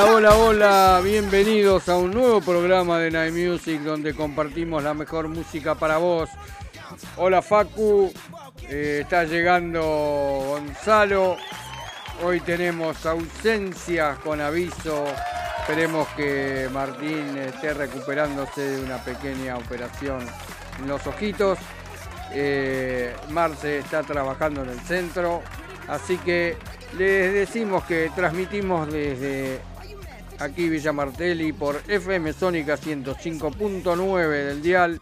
Hola, hola, hola, bienvenidos a un nuevo programa de Night Music donde compartimos la mejor música para vos. Hola Facu, eh, está llegando Gonzalo. Hoy tenemos ausencias con aviso. Esperemos que Martín esté recuperándose de una pequeña operación en los ojitos. Eh, Marce está trabajando en el centro, así que les decimos que transmitimos desde aquí Villa Martelli por FM Sónica 105.9 del dial.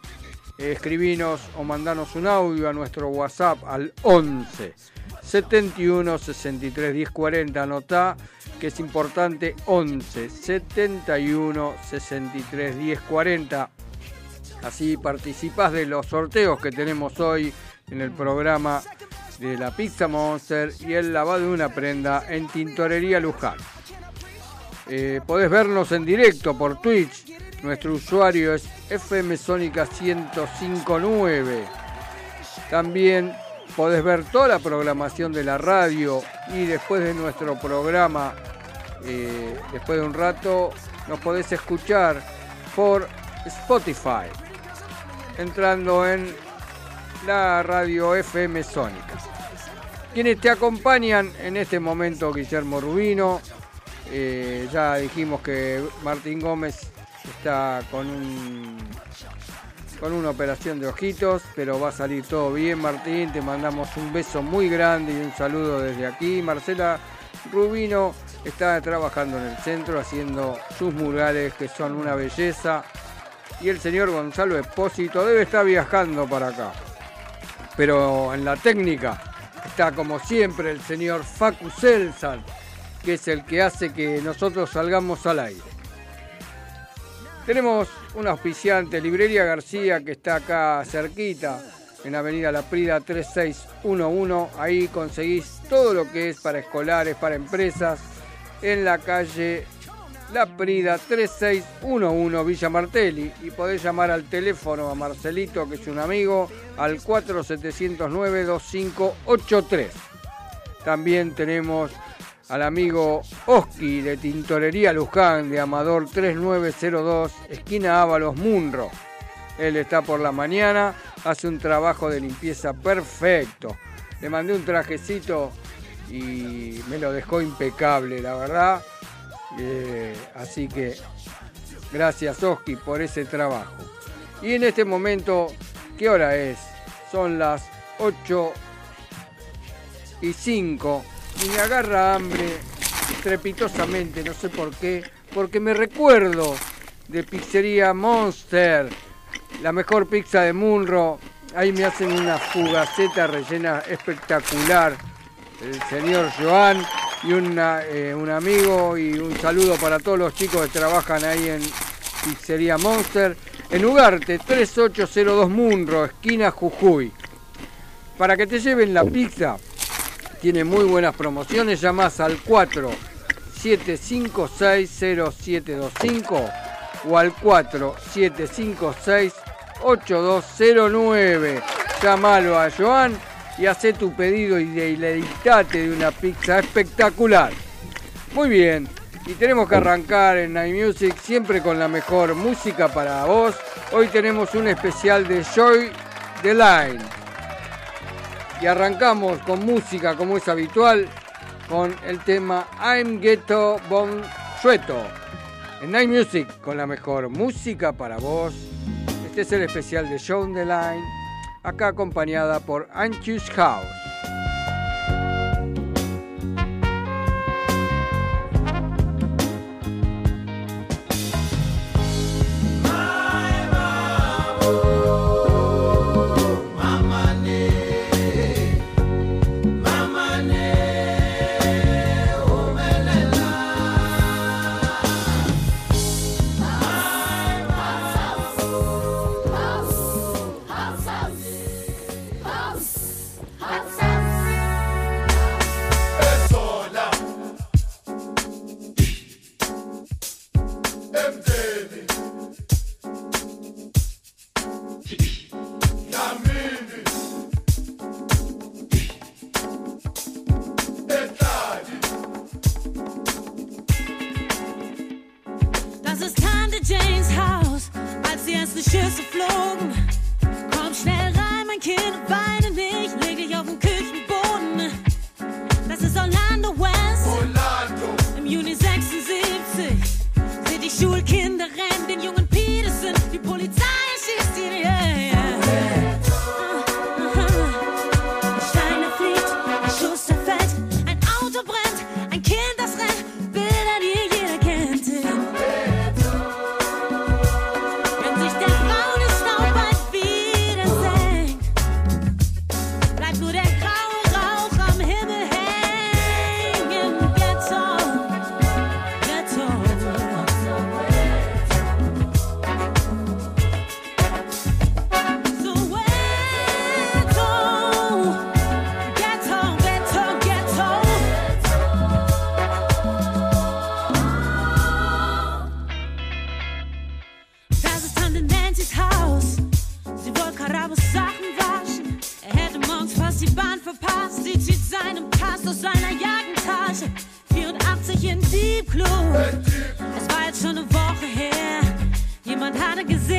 Escribinos o mandanos un audio a nuestro WhatsApp al 11 71 63 10 40. Anotá que es importante 11 71 63 10 40. Así participás de los sorteos que tenemos hoy en el programa de la Pizza Monster y el lavado de una prenda en Tintorería Luján. Eh, podés vernos en directo por Twitch. Nuestro usuario es FM Sónica 1059. También podés ver toda la programación de la radio y después de nuestro programa, eh, después de un rato, nos podés escuchar por Spotify, entrando en la radio FM Sónica. Quienes te acompañan en este momento, Guillermo Rubino, eh, ya dijimos que Martín Gómez está con un con una operación de ojitos, pero va a salir todo bien, Martín. Te mandamos un beso muy grande y un saludo desde aquí. Marcela Rubino está trabajando en el centro haciendo sus murales que son una belleza. Y el señor Gonzalo Espósito debe estar viajando para acá. Pero en la técnica está como siempre el señor Facu Selsan, que es el que hace que nosotros salgamos al aire. Tenemos un auspiciante, Librería García, que está acá cerquita, en Avenida La Prida 3611. Ahí conseguís todo lo que es para escolares, para empresas, en la calle La Prida 3611 Villa Martelli. Y podés llamar al teléfono a Marcelito, que es un amigo, al 4709-2583. También tenemos al amigo Oski de Tintorería Luján de Amador 3902, esquina Ábalos Munro. Él está por la mañana, hace un trabajo de limpieza perfecto. Le mandé un trajecito y me lo dejó impecable, la verdad. Eh, así que gracias Oski por ese trabajo. Y en este momento, ¿qué hora es? Son las 8 y 5 y me agarra hambre estrepitosamente, no sé por qué, porque me recuerdo de Pizzería Monster, la mejor pizza de Munro. Ahí me hacen una fugaceta rellena espectacular. El señor Joan y eh, un amigo y un saludo para todos los chicos que trabajan ahí en Pizzería Monster. En Ugarte, 3802 Munro, esquina Jujuy. Para que te lleven la pizza, tiene muy buenas promociones. Llamas al 47560725 o al 47568209. Llámalo a Joan y hace tu pedido y deleitate de una pizza espectacular. Muy bien, y tenemos que arrancar en Night Music siempre con la mejor música para vos. Hoy tenemos un especial de Joy the Line. Y arrancamos con música como es habitual, con el tema I'm Ghetto Bon Sueto. En Night Music, con la mejor música para vos. Este es el especial de Show the Line, acá acompañada por Anxious House. Jemand hatte gesehen,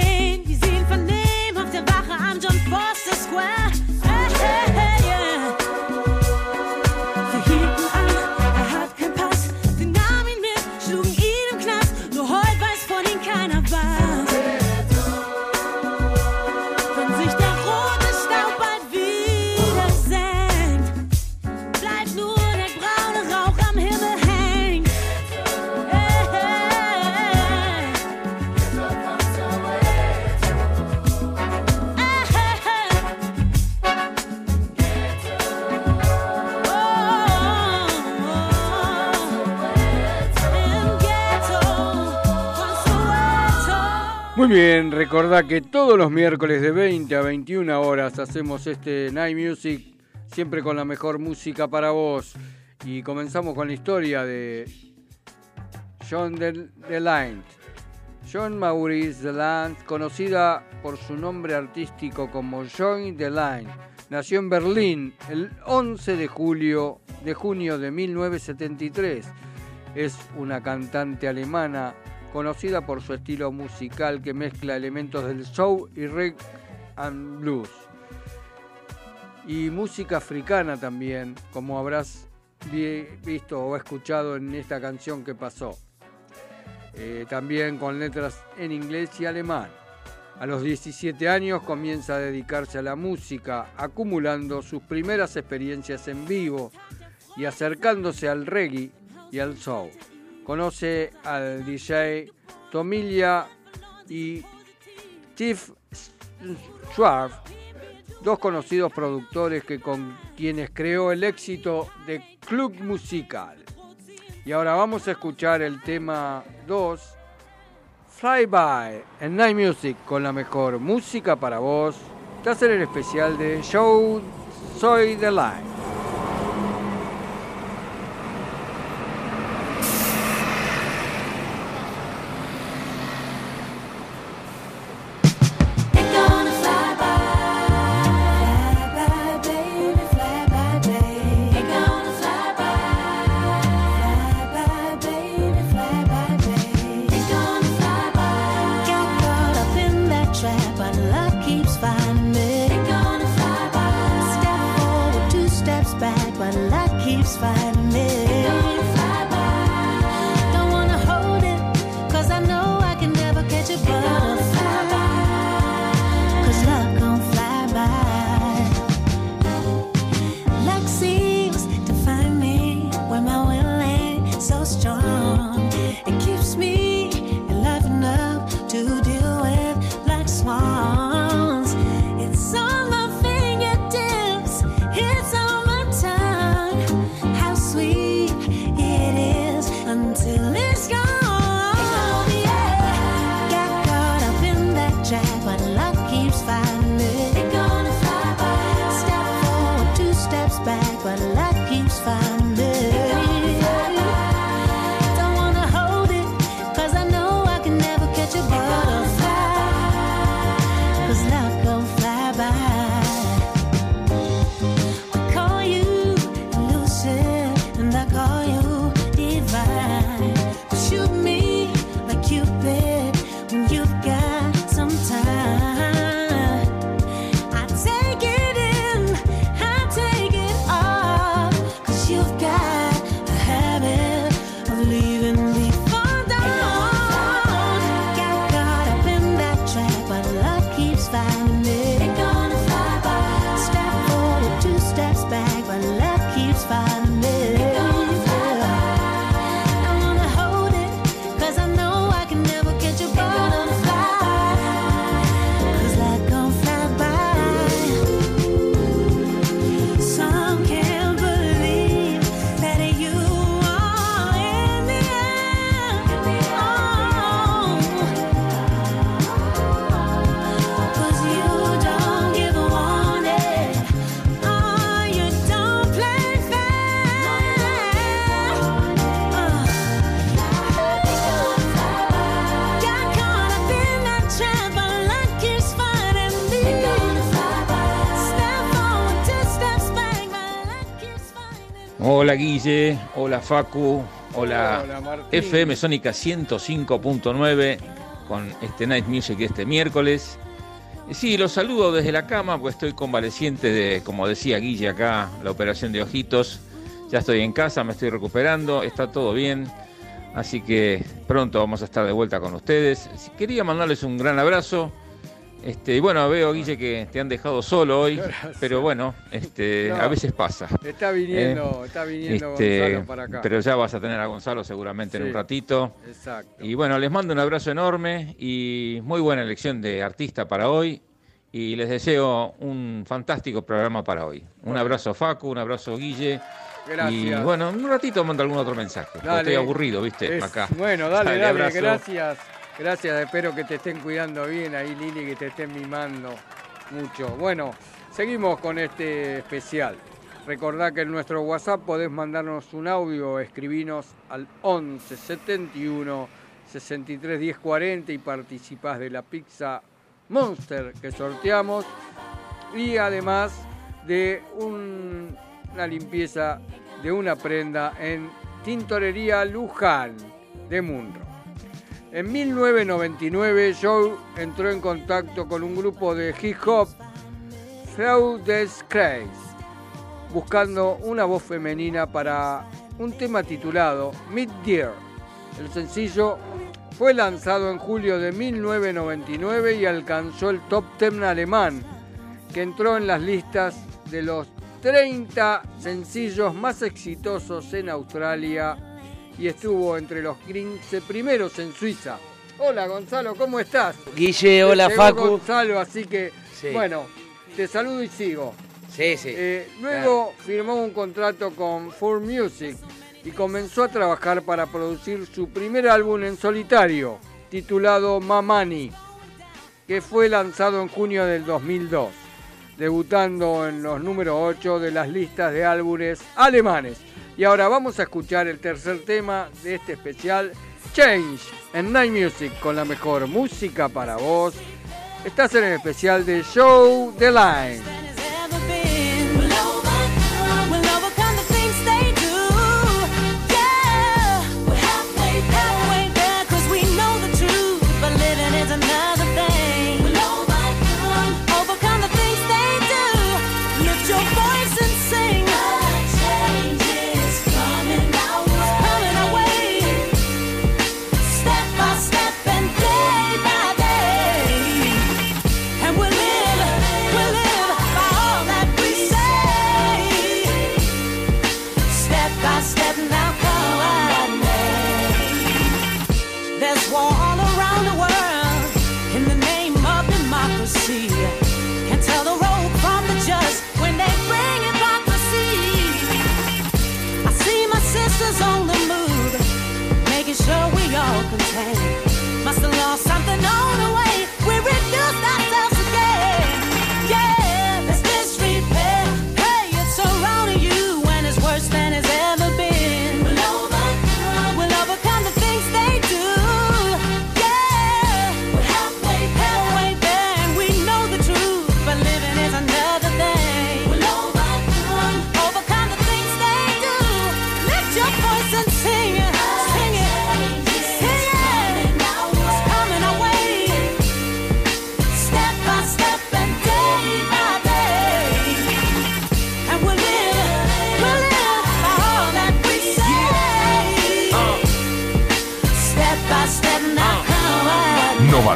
recordá que todos los miércoles de 20 a 21 horas hacemos este Night Music, siempre con la mejor música para vos. Y comenzamos con la historia de John Del-. John Maurice DeLand, conocida por su nombre artístico como John DeLand, nació en Berlín el 11 de julio de junio de 1973. Es una cantante alemana conocida por su estilo musical que mezcla elementos del soul y reggae and blues. Y música africana también, como habrás vi- visto o escuchado en esta canción que pasó. Eh, también con letras en inglés y alemán. A los 17 años comienza a dedicarse a la música, acumulando sus primeras experiencias en vivo y acercándose al reggae y al soul. Conoce al DJ Tomilia y Steve Schwartz, dos conocidos productores que con quienes creó el éxito de Club Musical. Y ahora vamos a escuchar el tema 2, Fly By, en Night Music, con la mejor música para vos. Te hacen el especial de Show Soy the Line. Facu, hola, Hola. FM Sónica 105.9 con este Night Music este miércoles. Sí, los saludo desde la cama, pues estoy convaleciente de, como decía Guille acá, la operación de ojitos. Ya estoy en casa, me estoy recuperando, está todo bien. Así que pronto vamos a estar de vuelta con ustedes. Quería mandarles un gran abrazo. Este, y bueno, veo, Guille, que te han dejado solo hoy, pero bueno, este, No. a veces pasa. Está viniendo, está viniendo Este, Gonzalo para acá. Pero ya vas a tener a Gonzalo seguramente en un ratito. Exacto. Y bueno, les mando un abrazo enorme y muy buena elección de artista para hoy. Y les deseo un fantástico programa para hoy. Un abrazo Facu, un abrazo Guille. Gracias. Y bueno, en un ratito mando algún otro mensaje. Estoy aburrido, ¿viste? Es- Acá. Bueno, dale, dale, gracias. Gracias, espero que te estén cuidando bien ahí, Lili, que te estén mimando mucho. Bueno, seguimos con este especial. Recordá que en nuestro WhatsApp podés mandarnos un audio escribinos al 11 71 63 10 40 y participás de la pizza Monster que sorteamos y además de un- una limpieza de una prenda en Tintorería Luján de Munro. En 1999 Joe entró en contacto con un grupo de hip hop the Skies, buscando una voz femenina para un tema titulado Mid Dear. El sencillo fue lanzado en julio de 1999 y alcanzó el top 10 alemán, que entró en las listas de los 30 sencillos más exitosos en Australia y estuvo entre los 15 primeros en Suiza. Hola Gonzalo, ¿cómo estás? Guille, hola Llegó Facu. Gonzalo, así que Sí. bueno, te saludo y sigo. Sí, sí. Eh, luego firmó un contrato con Fur Music y comenzó a trabajar para producir su primer álbum en solitario, titulado Mamani, que fue lanzado en junio del 2002, debutando en los números 8 de las listas de álbumes alemanes. Y ahora vamos a escuchar el tercer tema de este especial, Change, en Night Music, con la mejor música para vos. Estás en el especial de Show the Line.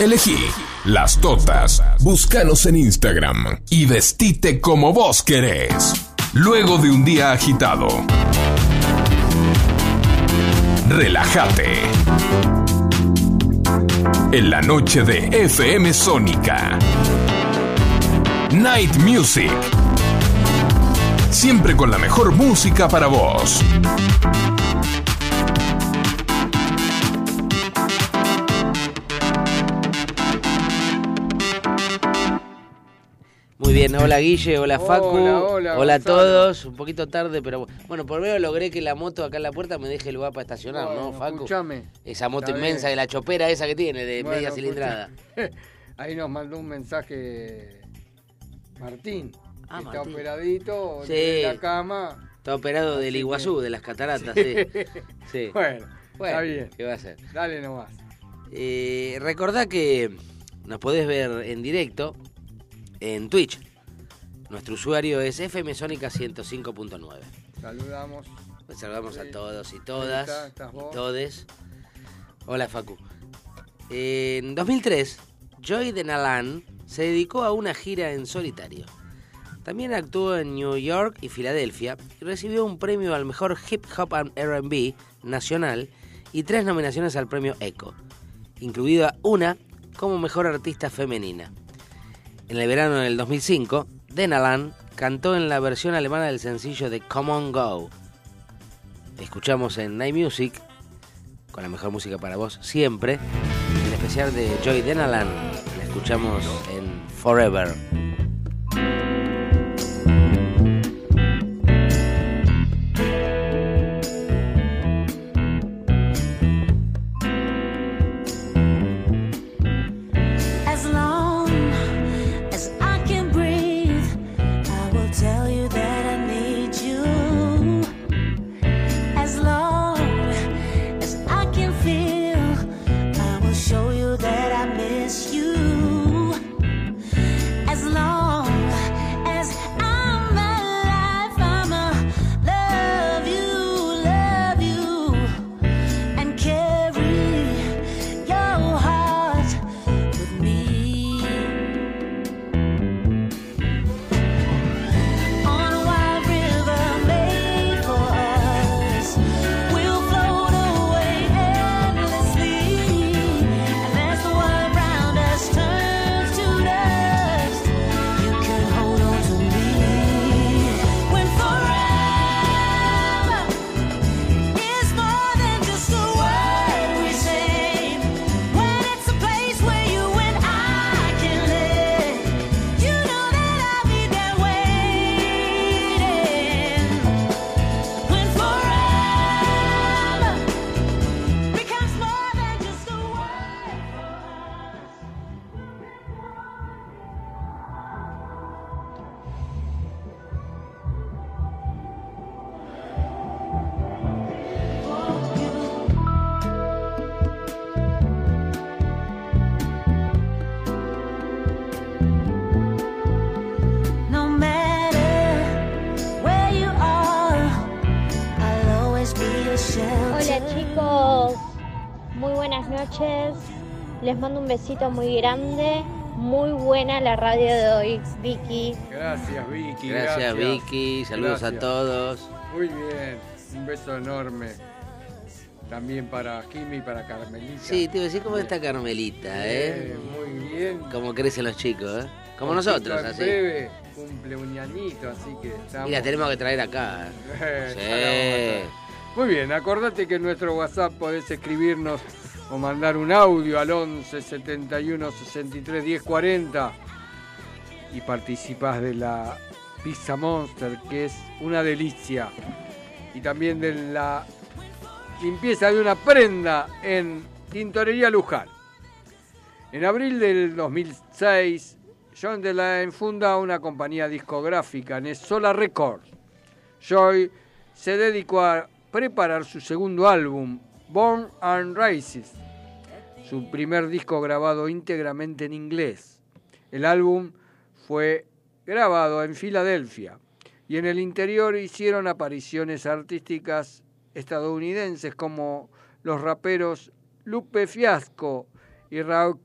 Elegí las totas. Búscanos en Instagram y vestite como vos querés. Luego de un día agitado. Relájate. En la noche de FM Sónica. Night Music. Siempre con la mejor música para vos. Muy bien, hola Guille, hola Facu, Hola, hola, a todos, un poquito tarde, pero bueno, por lo menos logré que la moto acá en la puerta me deje el lugar para estacionar, ¿no, Facu? escuchame. Esa moto Está inmensa bien. de la chopera esa que tiene, de Bueno, media cilindrada. escucha. Ahí nos mandó un mensaje Martín. Ah, que está operadito Sí. en la cama. Está operado del Iguazú, que- de las cataratas, sí. sí. Bueno, Bueno, está bien. ¿qué va a hacer? Dale nomás. Eh, recordá que nos podés ver en directo en Twitch. Nuestro usuario es FMSónica 105.9. Saludamos. Pues saludamos Sí. a todos y todas. está, estás vos. y todes. Hola, Facu. En 2003, Joy Denalan se dedicó a una gira en solitario. También actuó en New York y Filadelfia y recibió un premio al mejor hip hop and RB nacional y tres nominaciones al premio ECO, incluida una como mejor artista femenina. En el verano del 2005, Denalan cantó en la versión alemana del sencillo de Come On Go. Escuchamos en Night Music, con la mejor música para vos siempre, el especial de Joy Denalan. La escuchamos en Forever. Hola chicos, muy buenas noches. Les mando un besito muy grande. Muy buena la radio de hoy, Vicky. Gracias, Vicky. Gracias, Vicky, saludos a todos. Muy bien. Un beso enorme. también para Jimmy y para Carmelita. Sí, te iba a decir cómo está Carmelita, ¿eh? Eh, muy bien. Cómo crecen los chicos, ¿eh? Como nosotros, así. breve cumple un añito, así que estamos... Y la tenemos que traer acá. Eh, Sí. Muy bien, acordate que en nuestro WhatsApp podés escribirnos o mandar un audio al 11 71 63 10 40 y participás de la Pizza Monster, que es una delicia. Y también de la limpieza de una prenda en Tintorería Luján. En abril del 2006, John DeLane funda una compañía discográfica, Nesola Records. Joy se dedicó a preparar su segundo álbum, Born and Raised, su primer disco grabado íntegramente en inglés. El álbum fue grabado en Filadelfia y en el interior hicieron apariciones artísticas estadounidenses como los raperos Lupe Fiasco y Raúl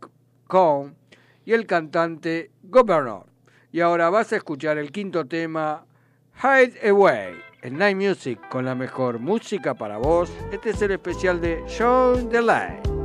Cohn y el cantante Governor. Y ahora vas a escuchar el quinto tema, Hide Away, en Night Music, con la mejor música para vos. Este es el especial de Show the Light.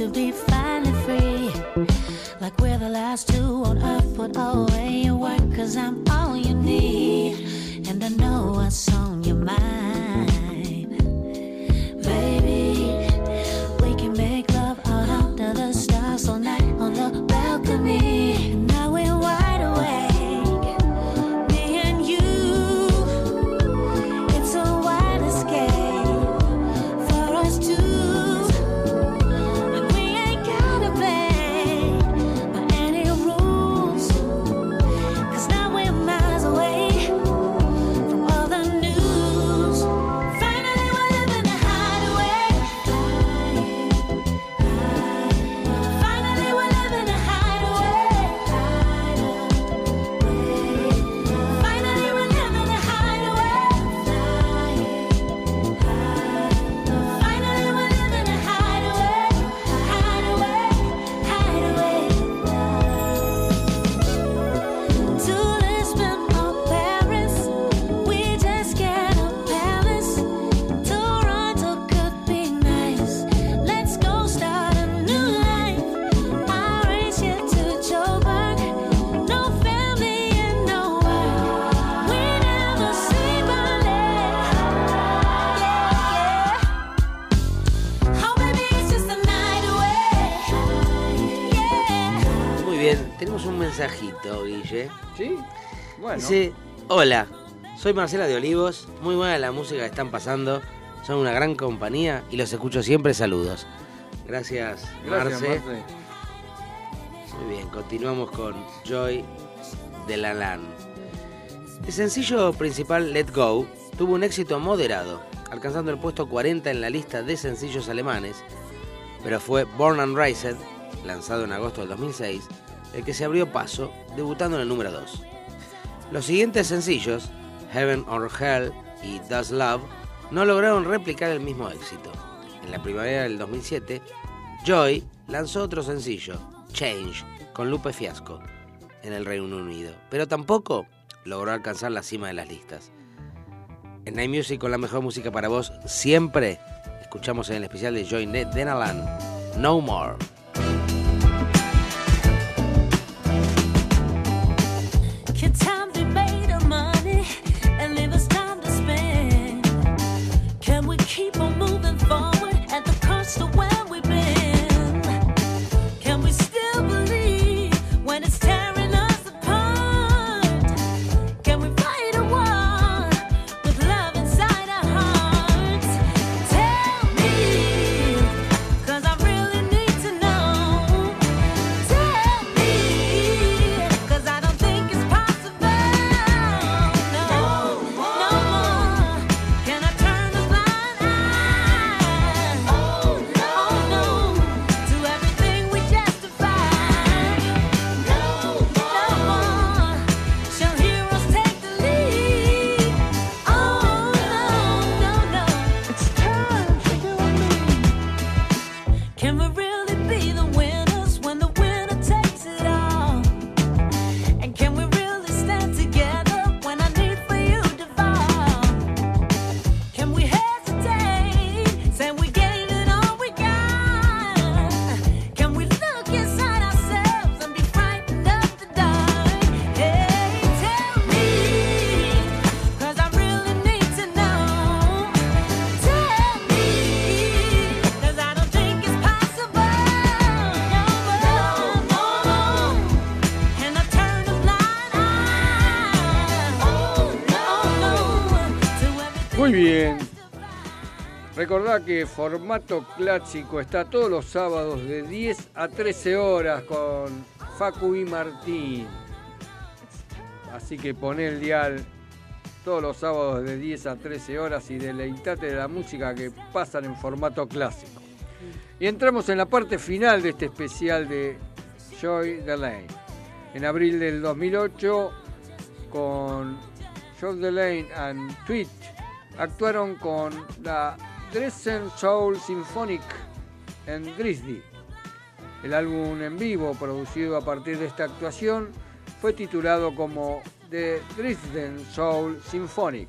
To be Dice, hola, soy Marcela de Olivos, muy buena la música que están pasando, son una gran compañía y los escucho siempre, saludos. Gracias, Gracias, Marce. Marce. Muy bien, continuamos con Joy de la Lan. El sencillo principal Let Go tuvo un éxito moderado, alcanzando el puesto 40 en la lista de sencillos alemanes, pero fue Born and Raised, lanzado en agosto del 2006, el que se abrió paso, debutando en el número 2. Los siguientes sencillos, Heaven or Hell y Does Love, no lograron replicar el mismo éxito. En la primavera del 2007, Joy lanzó otro sencillo, Change, con Lupe Fiasco, en el Reino Unido, pero tampoco logró alcanzar la cima de las listas. En Night con la mejor música para vos siempre. Escuchamos en el especial de Joy Net Denalan. No More. Muy bien. Recordá que formato clásico está todos los sábados de 10 a 13 horas con Facu y Martín. Así que poné el dial todos los sábados de 10 a 13 horas y deleitate de la música que pasan en formato clásico. Y entramos en la parte final de este especial de Joy Delane. En abril del 2008, con Joy Delane and Tweet, actuaron con la Dresden Soul Symphonic en Dresden. El álbum en vivo, producido a partir de esta actuación, fue titulado como The Dresden Soul Symphonic.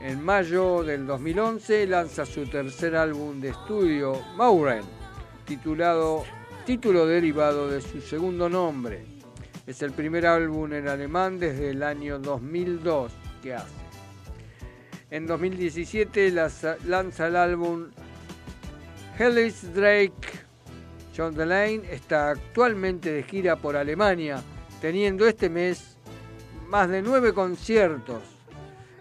En mayo del 2011 lanza su tercer álbum de estudio, Mauren, titulado título derivado de su segundo nombre. Es el primer álbum en alemán desde el año 2002 que hace. En 2017 las- lanza el álbum Hellis Drake. John Delane está actualmente de gira por Alemania, teniendo este mes más de nueve conciertos.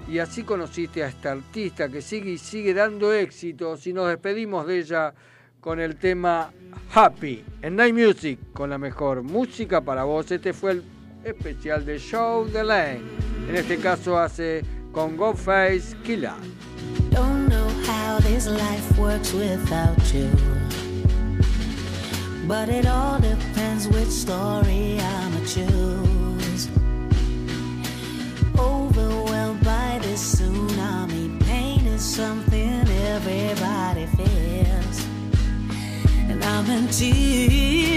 Y así conociste a esta artista que sigue y sigue dando éxitos y nos despedimos de ella con el tema Happy en Night Music, con la mejor música para vos. Este fue el especial de Show Delane. En este caso hace con Face Killer. Don't know how this life works without you. But it all depends which story I'ma choose. Overwhelmed by this tsunami, pain is something everybody feels. And I'm in tears,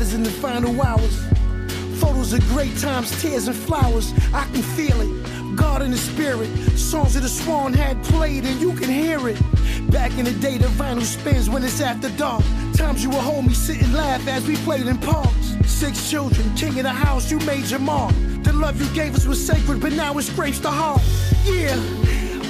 in the final hours. Photos of great times, tears and flowers. I can feel it. God in the spirit. Songs of the Swan had played and you can hear it. Back in the day, the vinyl spins when it's after dark. Times you would hold me, sit and laugh as we played in parks. Six children, king of the house, you made your mark. The love you gave us was sacred, but now it scrapes the heart. Yeah.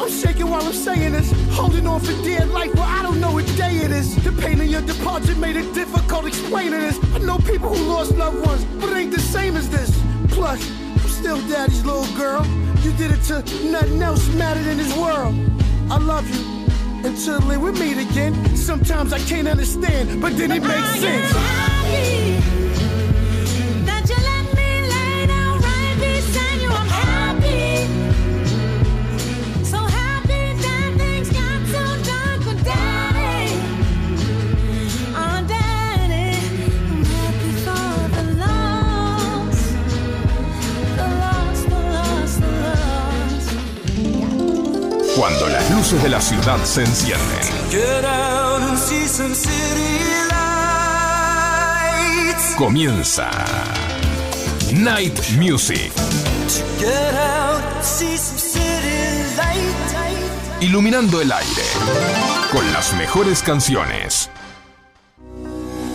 I'm shaking while I'm saying this, holding on for dear life, but I don't know what day it is. The pain of your departure made it difficult explaining this. I know people who lost loved ones, but it ain't the same as this. Plus, I'm still daddy's little girl. You did it to nothing else mattered in this world. I love you. Until we meet again. Sometimes I can't understand, but then it makes sense. Cuando las luces de la ciudad se encienden. Comienza Night Music. Iluminando el aire con las mejores canciones.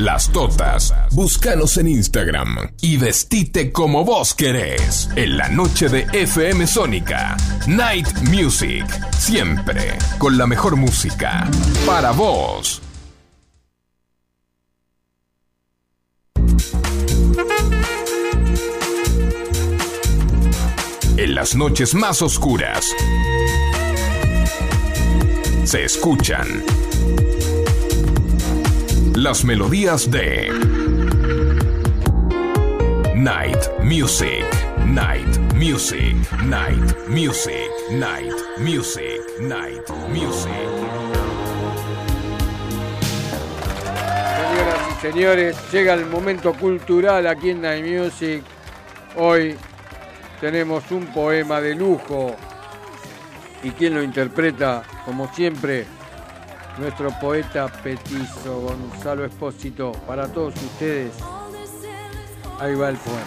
las totas. Búscanos en Instagram y vestite como vos querés. En la noche de FM Sónica. Night Music. Siempre con la mejor música. Para vos. En las noches más oscuras. Se escuchan las melodías de Night Music, Night Music, Night Music, Night Music, Night Music. Señoras y señores, llega el momento cultural aquí en Night Music. Hoy tenemos un poema de lujo. ¿Y quién lo interpreta? Como siempre, nuestro poeta petizo Gonzalo Espósito. Para todos ustedes, ahí va el poema.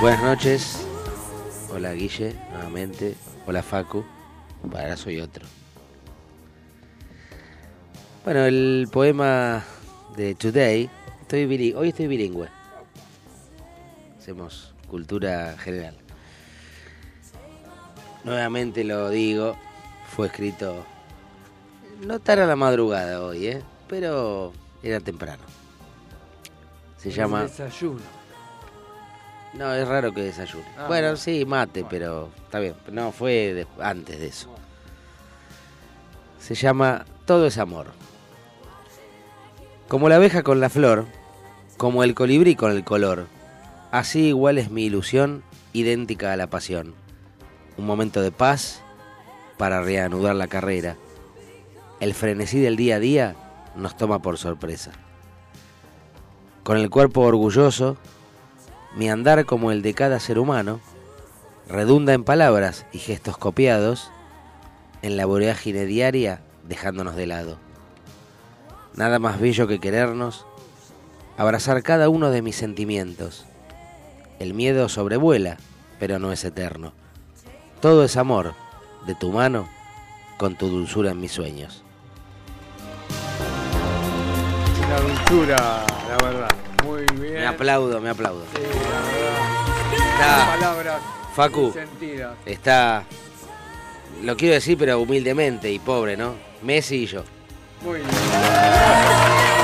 Buenas noches. Hola Guille, nuevamente. Hola Facu. Ahora soy otro. Bueno, el poema de Today. Estoy hoy estoy bilingüe. Hacemos cultura general. Nuevamente lo digo. Fue escrito no tan a la madrugada hoy, ¿eh? Pero era temprano. Se El llama... desayuno. No, es raro que desayune. Ah, bueno, bueno. sí, mate, pero está bien. No, fue de- antes de eso. Se llama Todo es amor. Como la abeja con la flor, como el colibrí con el color, así igual es mi ilusión, idéntica a la pasión. Un momento de paz para reanudar la carrera. El frenesí del día a día nos toma por sorpresa. Con el cuerpo orgulloso, mi andar como el de cada ser humano redunda en palabras y gestos copiados en la vorágine diaria dejándonos de lado. Nada más bello que querernos, abrazar cada uno de mis sentimientos. El miedo sobrevuela, pero no es eterno. Todo es amor, de tu mano, con tu dulzura en mis sueños. Una dulzura, la verdad. Muy bien. Me aplaudo, me aplaudo. Sí, la verdad. Está- Facu. sentidas. Está Lo quiero decir, pero humildemente y pobre, ¿no? Messi y yo. Muy bien.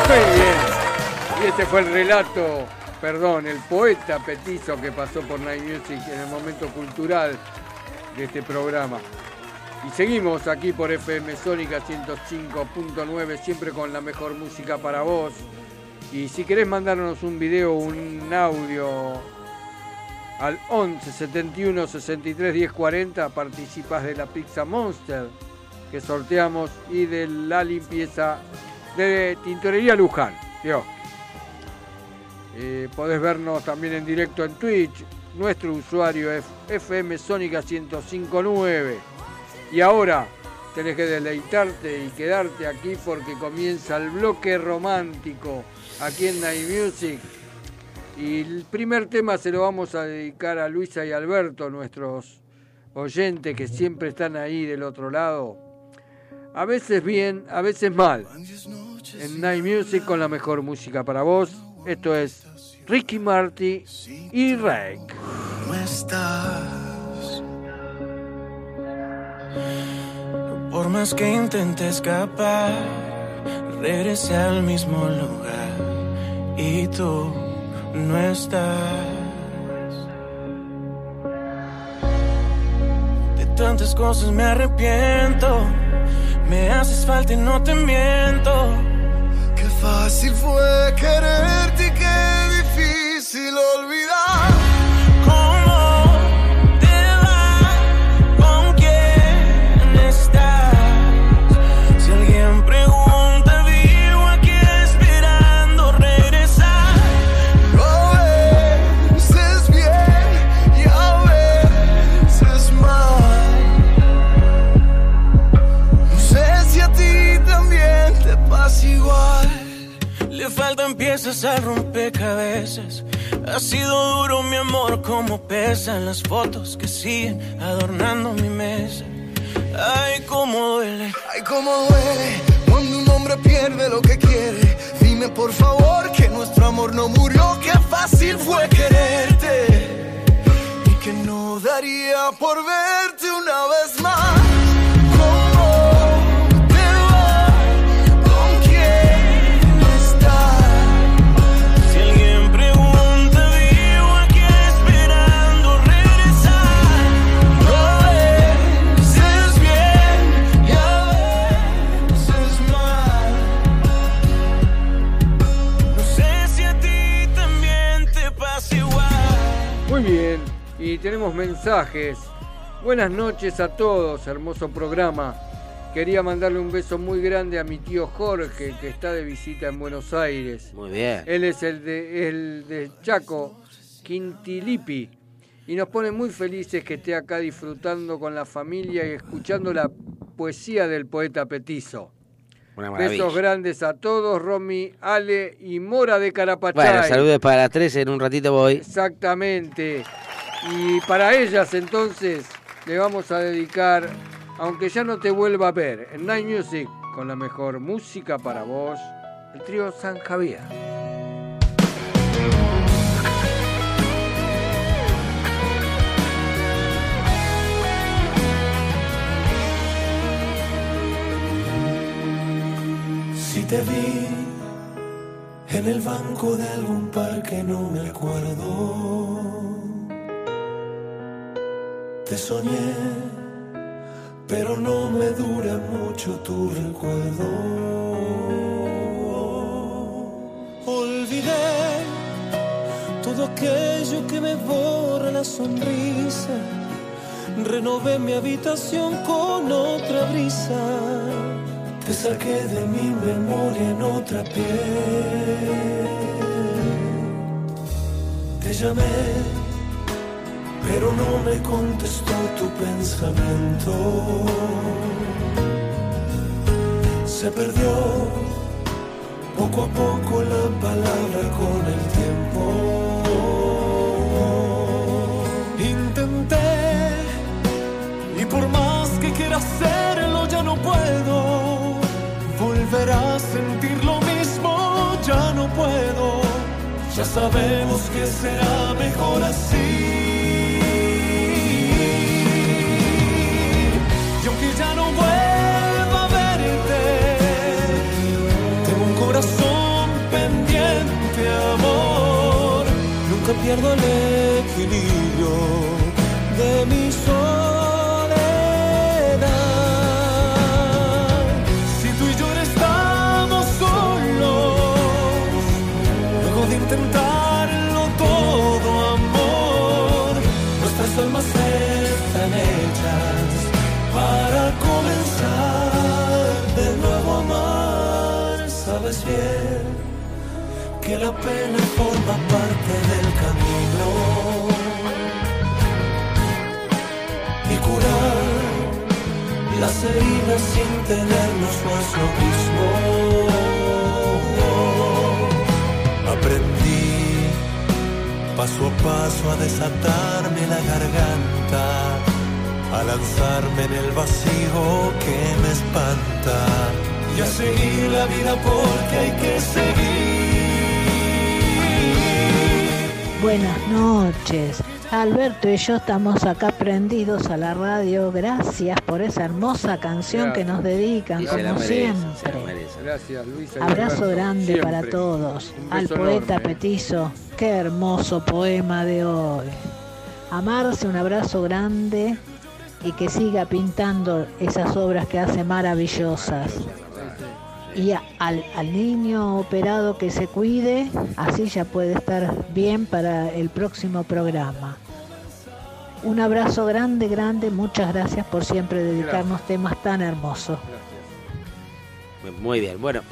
Muy bien. Y este fue el relato, perdón, el poeta petizo que pasó por Night Music en el momento cultural de este programa. Y seguimos aquí por FM Sónica 105.9, siempre con la mejor música para vos. Y si querés mandarnos un video, un audio al 11 71 63 10 40, participas de la Pizza Monster que sorteamos y de la limpieza de Tintorería Luján. Dios. Eh, podés vernos también en directo en Twitch. Nuestro usuario es FM Sónica 1059. Y ahora tenés que deleitarte y quedarte aquí porque comienza el bloque romántico aquí en Night Music. Y el primer tema se lo vamos a dedicar a Luisa y Alberto, nuestros oyentes que siempre están ahí del otro lado. A veces bien, a veces mal. En Night Music con la mejor música para vos. Esto es Ricky Marty y Rake. no estás. Por más que intente escapar, regresé al mismo lugar y tú no estás. De tantas cosas me arrepiento, me haces falta y no te miento. Qué fácil fue quererte y qué difícil olvidar. ¿Cómo te va? ¿Con quién estás? Si alguien pregunta, vivo aquí esperando regresar. A veces bien y a veces mal. No sé si a ti también te pasa igual. Le faltan piezas al rompecabezas. Ha sido duro mi amor, como pesan las fotos que siguen adornando mi mesa. Ay, cómo duele. Ay, cómo duele cuando un hombre pierde lo que quiere. Dime por favor que nuestro amor no murió, que fácil fue quererte. Y que no daría por verte una vez más. Tenemos mensajes. Buenas noches a todos, hermoso programa. Quería mandarle un beso muy grande a mi tío Jorge, que está de visita en Buenos Aires. Muy bien. Él es el de, el de Chaco, Quintilipi. Y nos pone muy felices que esté acá disfrutando con la familia y escuchando la poesía del poeta Petizo. Besos grandes a todos, Romy, Ale y Mora de Carapachay. Bueno, saludos para las 13, en un ratito voy. Exactamente. Y para ellas entonces le vamos a dedicar, aunque ya no te vuelva a ver, en Night Music, con la mejor música para vos, el trío San Javier. Si te vi en el banco de algún parque, no me acuerdo. Te soñé, pero no me dura mucho tu recuerdo. Olvidé todo aquello que me borra la sonrisa. Renové mi habitación con otra brisa. Te saqué de mi memoria en otra piel. Te llamé, pero no me contestó tu pensamiento. Se perdió poco a poco la palabra con el tiempo. Intenté y por más que quiera hacerlo ya no puedo volver a sentir lo mismo, ya no puedo. Ya sabemos que será mejor así. corazón pendiente, amor. Nunca pierdo el equilibrio de mi soledad. Si tú y yo estamos solos, luego de intentar. Sabes bien que la pena forma parte del camino y curar las heridas sin tenernos más lo mismo. Aprendí paso a paso a desatarme la garganta, a lanzarme en el vacío que me espanta y a seguir la vida porque hay que seguir. Buenas noches. Alberto y yo estamos acá prendidos a la radio. Gracias por esa hermosa canción que nos dedican, Y se la como merece, siempre. Gracias, Luisa. Abrazo Alberto, grande siempre. para todos. Al poeta enorme. Petizo, qué hermoso poema de hoy. Amarse, un abrazo grande y que siga pintando esas obras que hace maravillosas. Y a- al, al niño operado que se cuide, así ya puede estar bien para el próximo programa. Un abrazo grande, grande, muchas gracias por siempre dedicarnos temas tan hermosos. Muy bien, bueno.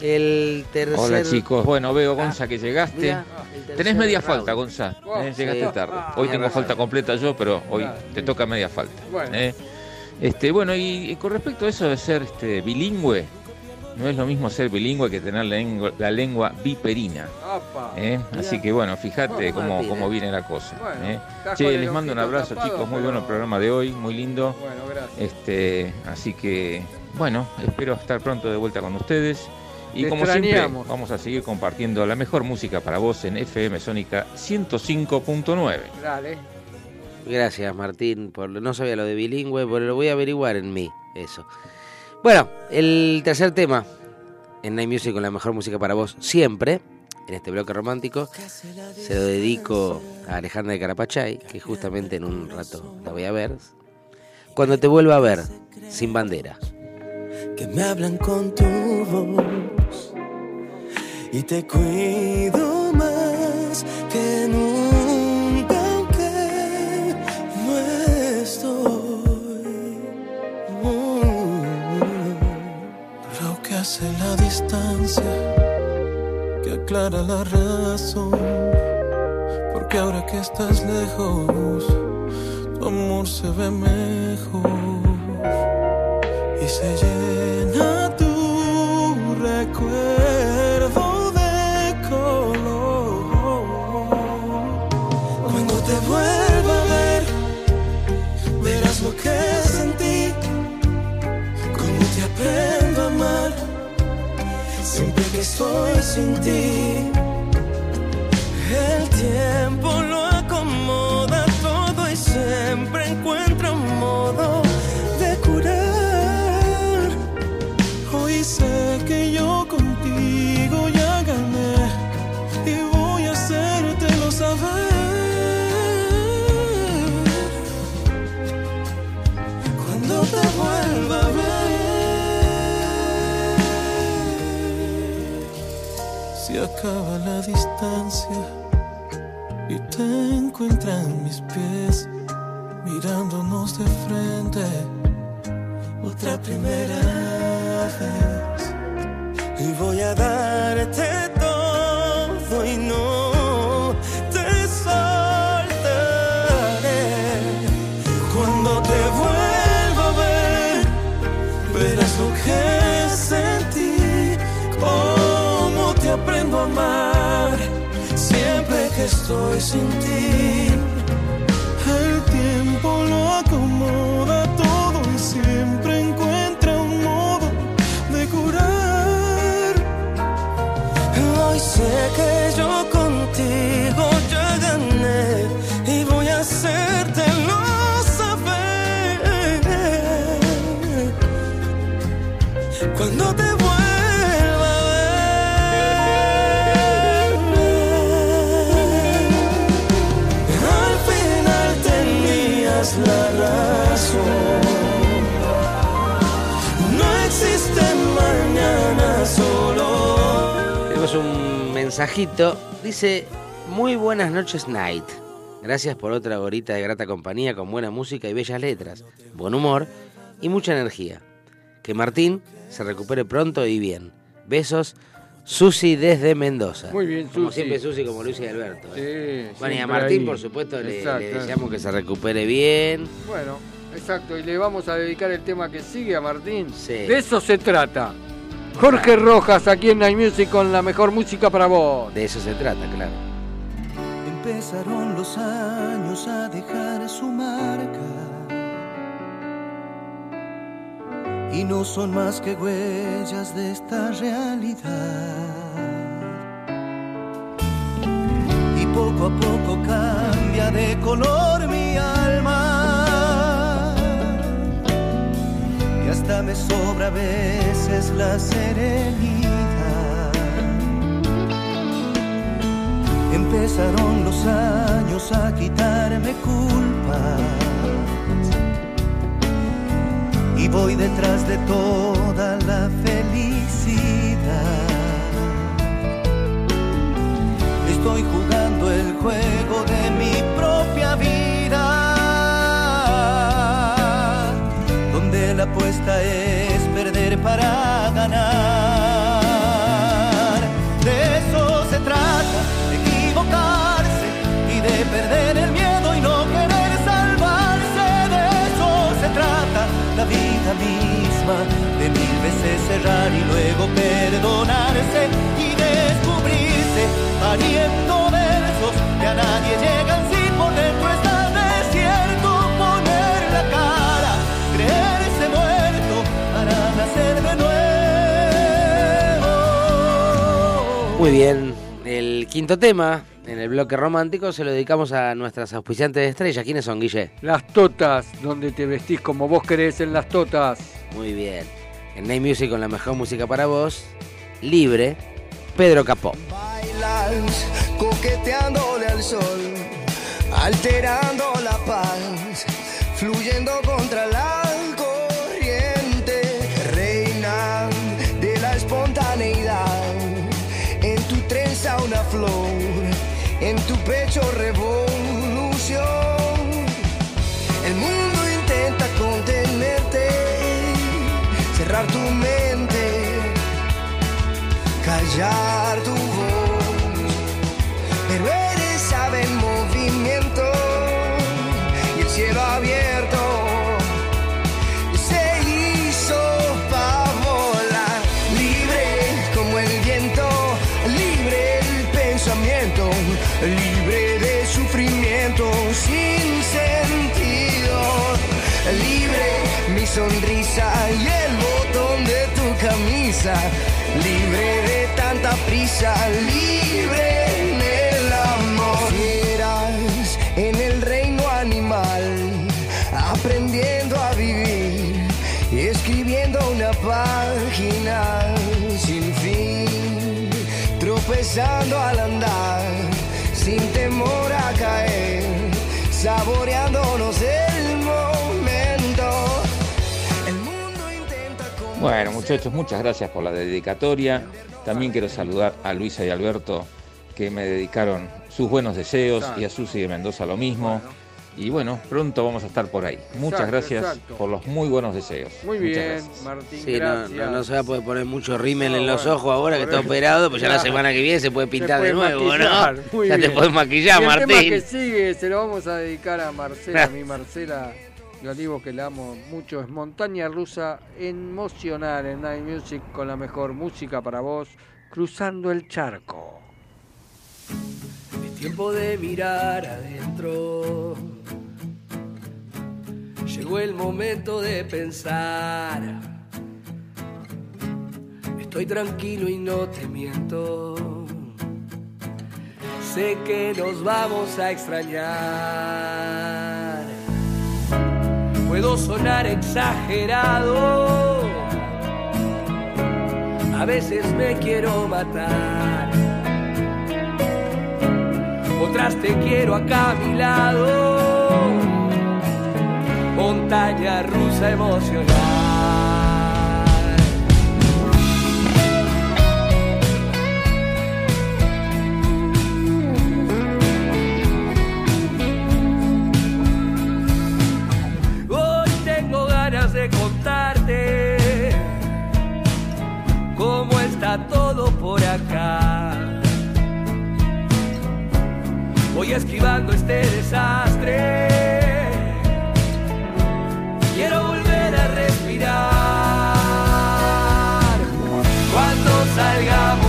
El tercer. Hola chicos, bueno veo Gonza que llegaste. mira, Tenés media round. falta, Gonza. Wow. Eh, Llegaste Sí. tarde. Ah, Hoy tengo falta completa yo, pero hoy Ah, te toca media falta. Bueno. Eh, Este, bueno, y, y con respecto a eso de ser este, bilingüe, no es lo mismo ser bilingüe que tener la lengua, la lengua viperina. ¿eh? Así que bueno, fíjate cómo, cómo viene la cosa. ¿eh? Che, les mando un abrazo chicos, muy bueno el programa de hoy, muy lindo. Bueno, gracias. Este, así que, bueno, espero estar pronto de vuelta con ustedes. Y Te como siempre, vamos a seguir compartiendo la mejor música para vos en FM Sónica 105.9. Dale. Gracias, Martín. Por, no sabía lo de bilingüe, pero lo voy a averiguar en mí, eso. Bueno, el tercer tema en Night Music con la mejor música para vos siempre, en este bloque romántico, se lo dedico a Alejandra de Carapachay, que justamente en un rato la voy a ver. Cuando te vuelva a ver, sin bandera. que me hablan con tu voz y te cuido más que nunca la distancia que aclara la razón. Porque ahora que estás lejos tu amor se ve mejor y se llena tu recuerdo estoy sin ti. El tiempo lo distancia y te encuentran mis pies mirándonos de frente otra primera vez. Y voy a darte estoy sin ti mensajito. Dice, muy buenas noches, Night. Gracias por otra horita de grata compañía con buena música y bellas letras, buen humor y mucha energía. Que Martín se recupere pronto y bien. Besos, Susi desde Mendoza. Muy bien, Como Susi. siempre, Susi, como Luis y Alberto. ¿eh? Sí, bueno, y a Martín, ahí. por supuesto, le, Exacto. le deseamos que se recupere bien. Bueno, exacto. Y le vamos a dedicar el tema que sigue a Martín. Sí. De eso se trata. Jorge Rojas aquí en Night Music con la mejor música para vos. De eso se trata, claro. Empezaron los años a dejar su marca y no son más que huellas de esta realidad. Y poco a poco cambia de color mi alma hasta me sobra a veces la serenidad. Empezaron los años a quitarme culpas y voy detrás de toda la felicidad. Estoy jugando el juego de mi propia vida, donde la apuesta es perder para ganar. De eso se trata, de equivocarse y de perder el miedo y no querer salvarse. De eso se trata la vida misma, de mil veces cerrar y luego perdonarse y descubrirse pariendo versos que a nadie llegan Muy bien, el quinto tema en el bloque romántico se lo dedicamos a nuestras auspiciantes de estrella. ¿Quiénes son, Guille? Las totas, donde te vestís como vos querés en las totas. Muy bien. En Night Music con la mejor música para vos, libre, Pedro Capó. Bailas coqueteándole al sol, alterando la paz, fluyendo job. Prisa, libre en el amor. Fieras en el reino animal, aprendiendo a vivir y escribiendo una página sin fin, tropezando al andar, sin temor a caer, saboreándonos el momento. Bueno, muchachos, muchas gracias por la dedicatoria. También quiero saludar a Luisa y Alberto que me dedicaron sus buenos deseos y a Susi de Mendoza lo mismo. Y bueno, pronto vamos a estar por ahí. Muchas Exacto, gracias exacto. por los muy buenos deseos. Muy Muchas bien, gracias. Martín, Sí, no, gracias. no, no se va a poder poner mucho rímel No, en los bueno, ojos ahora que está operado, pues ya la semana que viene se puede pintar Se de nuevo, maquillar, ¿no? muy ya te puedes maquillar, Y el tema que Martín. sigue se lo vamos a dedicar a Marcela, a mi Marcela. Digo que la amo mucho. Es montaña rusa emocional en Night Music con la mejor música para vos, cruzando el charco. Es tiempo de mirar adentro. Llegó el momento de pensar. Estoy tranquilo y no te miento. Sé que nos vamos a extrañar. Puedo sonar exagerado. A veces me quiero matar. Otras te quiero acá a mi lado. montaña rusa emocional. Contarte cómo está todo por acá. Voy esquivando este desastre. Quiero volver a respirar. Cuando salgamos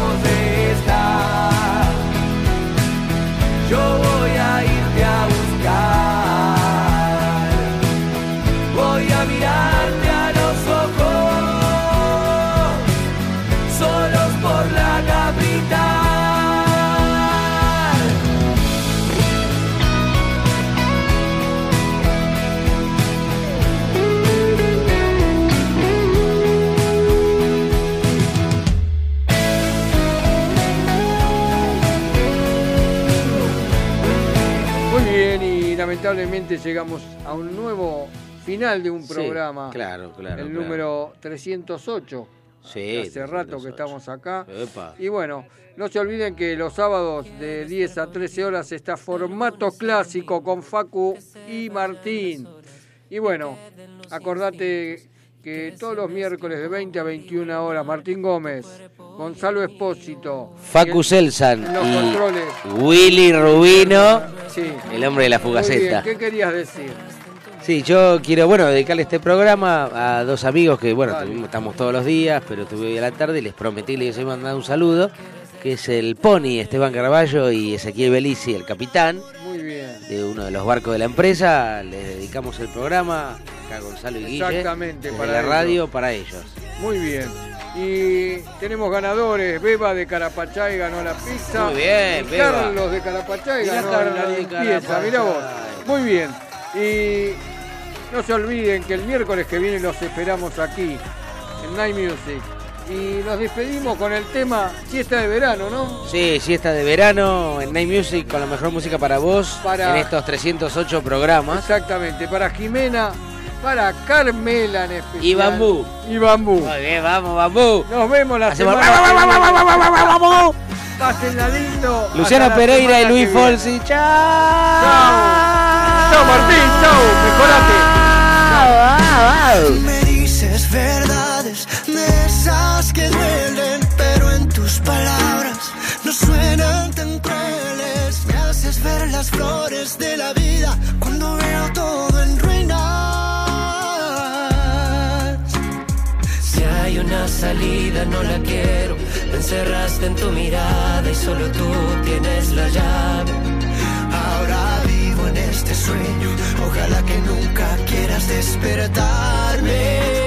lamentablemente llegamos a un nuevo final de un Sí, programa. claro, claro, El claro. número 308. Sí, Hace rato que estamos acá. Epa. Y bueno, no se olviden que los sábados de 10 a 13 horas está formato clásico con Facu y Martín. Y bueno, acordate que todos los miércoles de 20 a 21 horas, Martín Gómez, Gonzalo Espósito, Facu Selsan en los controles. y Willy Rubino, Sí. el hombre de la fugaceta. ¿Qué querías decir? Sí, yo quiero, bueno, dedicarle este programa a dos amigos que, bueno, tuvimos- estamos todos los días, pero tuve hoy a la tarde y les prometí, les a mandar un saludo, que es el Pony Esteban Carballo y Ezequiel Belici, el capitán Muy bien. de uno de los barcos de la empresa. Les dedicamos el programa, acá Gonzalo y Guille, Exactamente, para la ellos. radio para ellos. Muy bien. Y tenemos ganadores. Beba de Carapachay ganó la pizza. Muy bien, Y Beba. Carlos de Carapachay Mirá ganó Carlos la limpieza. Mirá vos. Muy bien. Y no se olviden que el miércoles que viene los esperamos aquí, en Night Music. Y nos despedimos con el tema Fiesta de Verano, ¿no? Sí, siesta de verano en Night Music con la mejor música para vos Para- en estos 308 programas. Exactamente. Para Jimena, para Carmela en especial. Y Bambú. Y Bambú. Muy bien, vamos, Bambú. Nos vemos la Hacemos- semana que viene. ¡Vamos! Pásenla lindo. La Pereira y Luis. Folsi. ¡Chao! Chao Martín, chao, mejorate. Me dices verdades de esas que duelen, pero en tus palabras no suenan tan crueles. Me haces ver las flores de la vida Una salida, no la quiero. Me encerraste en tu mirada y solo tú tienes la llave. Ahora vivo en este sueño. Ojalá que nunca quieras despertarme.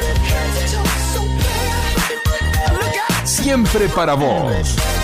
Siempre para vos.